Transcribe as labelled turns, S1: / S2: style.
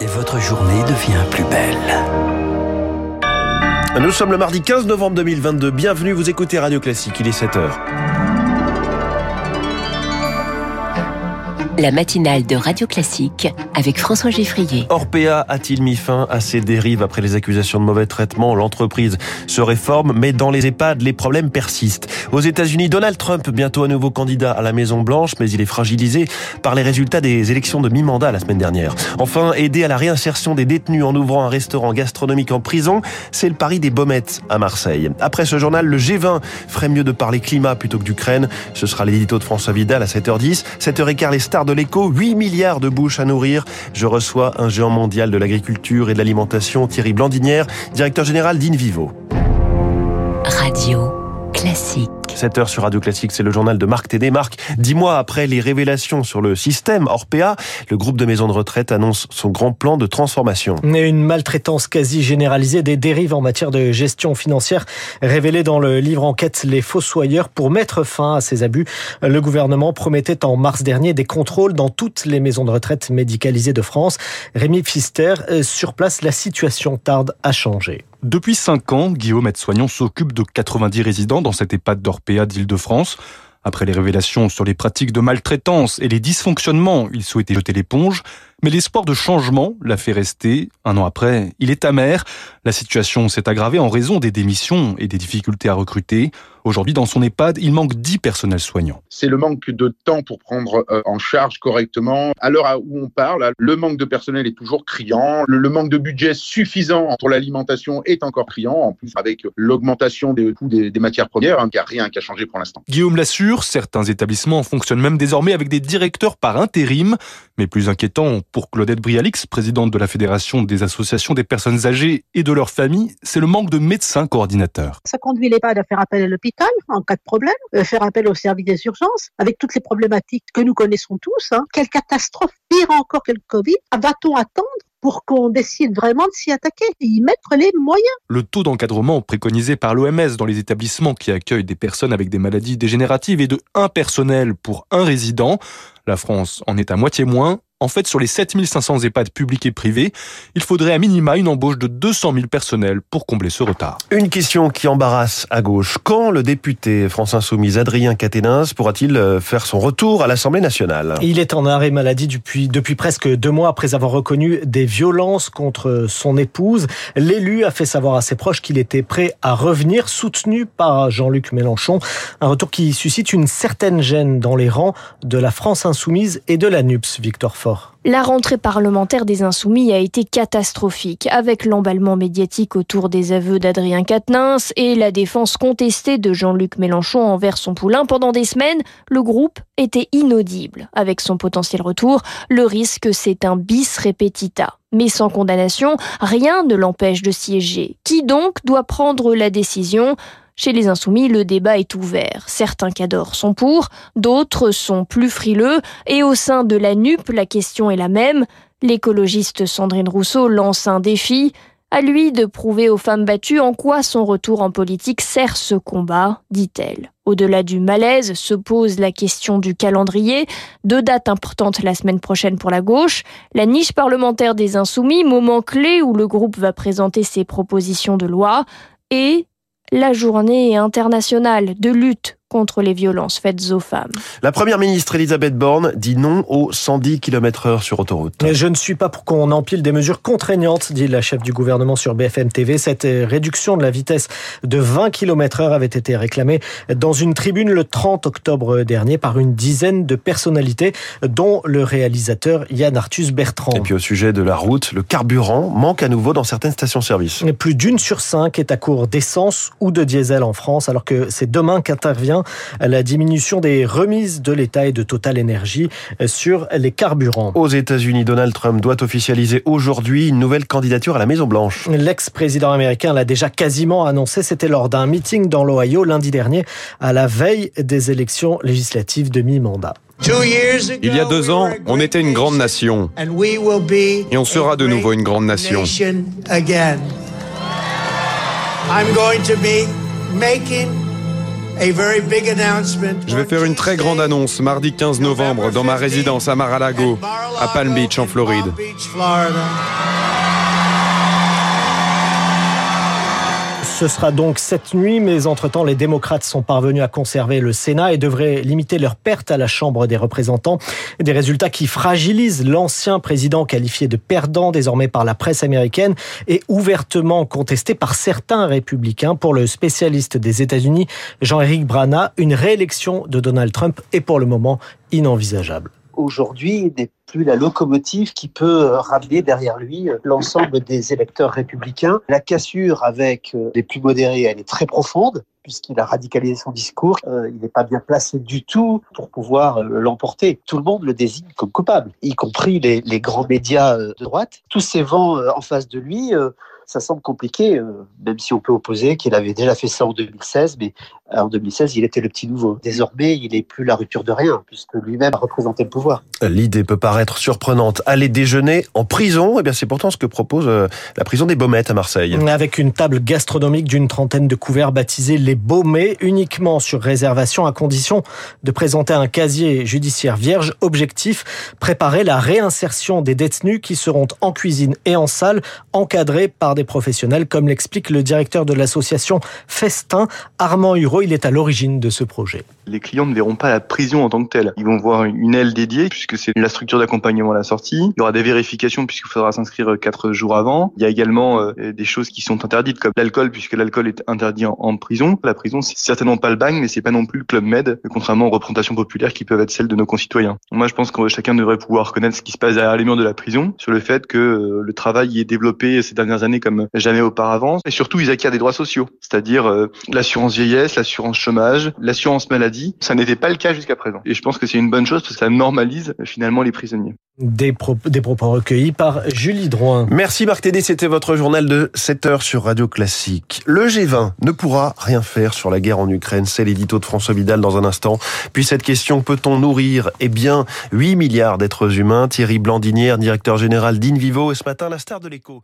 S1: et votre journée devient plus belle.
S2: Nous sommes le mardi 15 novembre 2022. Bienvenue, vous écoutez Radio Classique, il est 7h.
S3: La matinale de Radio Classique avec François Geffrier.
S2: Orpea a-t-il mis fin à ses dérives après les accusations de mauvais traitement? L'entreprise se réforme, mais dans les EHPAD, les problèmes persistent. Aux États-Unis, Donald Trump, bientôt à nouveau candidat à la Maison Blanche, mais il est fragilisé par les résultats des élections de mi-mandat la semaine dernière. Enfin, aider à la réinsertion des détenus en ouvrant un restaurant gastronomique en prison, c'est le pari des Baumettes à Marseille. Après ce journal, le G20 ferait mieux de parler climat plutôt que d'Ukraine. Ce sera l'édito de François Vidal à 7h10. 7h15, les stars de l'écho, 8 milliards de bouches à nourrir. Je reçois un géant mondial de l'agriculture et de l'alimentation, Thierry Blandinière, directeur général d'Invivo.
S3: Radio Classique.
S2: 7 heures sur Radio Classique, c'est le journal de Marc Tédé. Marc, dix mois après les révélations sur le système Orpea, le groupe de maisons de retraite annonce son grand plan de transformation.
S4: Une maltraitance quasi généralisée des dérives en matière de gestion financière révélées dans le livre enquête Les Fossoyeurs pour mettre fin à ces abus. Le gouvernement promettait en mars dernier des contrôles dans toutes les maisons de retraite médicalisées de France. Rémi Pfister, euh, sur place, la situation tarde à changer.
S5: Depuis 5 ans, Guillaume aide-soignant s'occupe de 90 résidents dans cette EHPAD d'Orpea d'Île-de-France. Après les révélations sur les pratiques de maltraitance et les dysfonctionnements, il souhaitait jeter l'éponge. Mais l'espoir de changement l'a fait rester. Un an après, il est amer. La situation s'est aggravée en raison des démissions et des difficultés à recruter. Aujourd'hui, dans son EHPAD, il manque 10 personnels soignants.
S6: C'est le manque de temps pour prendre euh, en charge correctement. À l'heure où on parle, le manque de personnel est toujours criant. Le manque de budget suffisant pour l'alimentation est encore criant. En plus, avec l'augmentation des coûts des, matières premières, hein, il n'y a rien qui a changé pour l'instant.
S5: Guillaume l'assure, certains établissements fonctionnent même désormais avec des directeurs par intérim. Mais plus inquiétant pour Claudette Brialix, présidente de la Fédération des associations des personnes âgées et de leurs familles, c'est le manque de médecins coordinateurs.
S7: Ça conduit l'EHPAD à faire appel à l'hôpital en cas de problème, euh, faire appel au service des urgences, avec toutes les problématiques que nous connaissons tous. Hein. Quelle catastrophe, pire encore que le Covid, va-t-on attendre pour qu'on décide vraiment de s'y attaquer et y mettre les moyens?
S5: Le taux d'encadrement préconisé par l'OMS dans les établissements qui accueillent des personnes avec des maladies dégénératives est de un personnel pour un résident. La France en est à moitié moins. En fait, sur les 7500 EHPAD publics et privés, il faudrait à minima une embauche de 200 000 personnels pour combler ce retard.
S2: Une question qui embarrasse à gauche. Quand le député France Insoumise Adrien Quatennens pourra-t-il euh, faire son retour à l'Assemblée nationale?
S4: Il est en arrêt maladie depuis, depuis presque deux mois après avoir reconnu des violences contre son épouse. L'élu a fait savoir à ses proches qu'il était prêt à revenir, soutenu par Jean-Luc Mélenchon. Un retour qui suscite une certaine gêne dans les rangs de la France Insoumise et de la NUPS, Victor Fort.
S8: La rentrée parlementaire des Insoumis a été catastrophique, avec l'emballement médiatique autour des aveux d'Adrien Quatennens et la défense contestée de Jean-Luc Mélenchon envers son poulain. Pendant des semaines, le groupe était inaudible. Avec son potentiel retour, le risque c'est un bis repetita. Mais sans condamnation, rien ne l'empêche de siéger. Qui donc doit prendre la décision? Chez les Insoumis, le débat est ouvert. Certains cadors sont pour, d'autres sont plus frileux, et au sein de la NUP, la question est la même. L'écologiste Sandrine Rousseau lance un défi. À lui de prouver aux femmes battues en quoi son retour en politique sert ce combat, dit-elle. Au-delà du malaise se pose la question du calendrier. Deux dates importantes la semaine prochaine pour la gauche. La niche parlementaire des Insoumis, moment clé où le groupe va présenter ses propositions de loi. Et la journée internationale de lutte contre les violences faites aux femmes.
S2: La première ministre Elisabeth Borne dit non aux 110 km heure sur autoroute.
S4: je ne suis pas pour qu'on empile des mesures contraignantes, dit la chef du gouvernement sur BFM TV. Cette réduction de la vitesse de 20 km heure avait été réclamée dans une tribune le 30 octobre dernier par une dizaine de personnalités, dont le réalisateur Yann Arthus Bertrand.
S2: Et puis au sujet de la route, le carburant manque à nouveau dans certaines stations-service.
S4: Plus d'une sur cinq est à court d'essence ou de diesel en France, alors que c'est demain qu'intervient la diminution des remises de l'État et de Total Energy sur les carburants.
S2: Aux États-Unis, Donald Trump doit officialiser aujourd'hui une nouvelle candidature à la Maison-Blanche.
S4: L'ex-président américain l'a déjà quasiment annoncé. C'était lors d'un meeting dans l'Ohio lundi dernier, à la veille des élections législatives de mi-mandat.
S9: Il y a deux ans, on était une grande nation. Et on sera de nouveau une grande nation. Je vais faire une très grande annonce mardi 15 novembre dans ma résidence à Mar-a-Lago, à Palm Beach en Floride.
S4: Ce sera donc cette nuit, mais entre-temps, les démocrates sont parvenus à conserver le Sénat et devraient limiter leur perte à la Chambre des représentants. Des résultats qui fragilisent l'ancien président qualifié de perdant désormais par la presse américaine et ouvertement contesté par certains républicains. Pour le spécialiste des États-Unis, Jean-Éric Brana, une réélection de Donald Trump est pour le moment inenvisageable
S10: aujourd'hui n'est plus la locomotive qui peut ramener derrière lui l'ensemble des électeurs républicains. La cassure avec les plus modérés, elle est très profonde puisqu'il a radicalisé son discours. Euh, il n'est pas bien placé du tout pour pouvoir l'emporter. Tout le monde le désigne comme coupable, y compris les grands médias de droite. Tous ces vents en face de lui ça semble compliqué, même si on peut opposer qu'il avait déjà fait ça en 2016, mais en 2016, il était le petit nouveau. Désormais, il n'est plus la rupture de rien, puisque lui-même a représenté le pouvoir.
S2: L'idée peut paraître surprenante. Aller déjeuner en prison, eh bien c'est pourtant ce que propose la prison des Baumettes à Marseille.
S4: Avec une table gastronomique d'une trentaine de couverts baptisés les Baumets, uniquement sur réservation à condition de présenter un casier judiciaire vierge. Objectif, préparer la réinsertion des détenus qui seront en cuisine et en salle, encadrés par des professionnels, comme l'explique le directeur de l'association Festin, Armand Hureau. Il est à l'origine de ce projet.
S11: Les clients ne verront pas la prison en tant que telle. Ils vont voir une aile dédiée, puisque c'est la structure d'accompagnement à la sortie. Il y aura des vérifications, puisqu'il faudra s'inscrire quatre jours avant. Il y a également euh, des choses qui sont interdites, comme l'alcool, puisque l'alcool est interdit en, prison. La prison, c'est certainement pas le bagne, mais c'est pas non plus le club med, contrairement aux représentations populaires qui peuvent être celles de nos concitoyens. Moi, je pense que chacun devrait pouvoir connaître ce qui se passe derrière les murs de la prison, sur le fait que euh, le travail y est développé ces dernières années comme jamais auparavant. Et surtout, ils acquièrent des droits sociaux, c'est-à-dire euh, l'assurance vieillesse, l'assurance chômage, l'assurance maladie. Ça n'était pas le cas jusqu'à présent. Et je pense que c'est une bonne chose parce que ça normalise euh, finalement les prisonniers.
S4: Des, des propos recueillis par Julie Drouin.
S2: Merci Marc Tédé, c'était votre journal de 7 heures sur Radio Classique. Le G20 ne pourra rien faire sur la guerre en Ukraine, c'est l'édito de François Vidal dans un instant. Puis cette question, peut-on nourrir Eh bien, 8 milliards d'êtres humains? Thierry Blandinière, directeur général d'Invivo, et ce matin, la star de l'écho.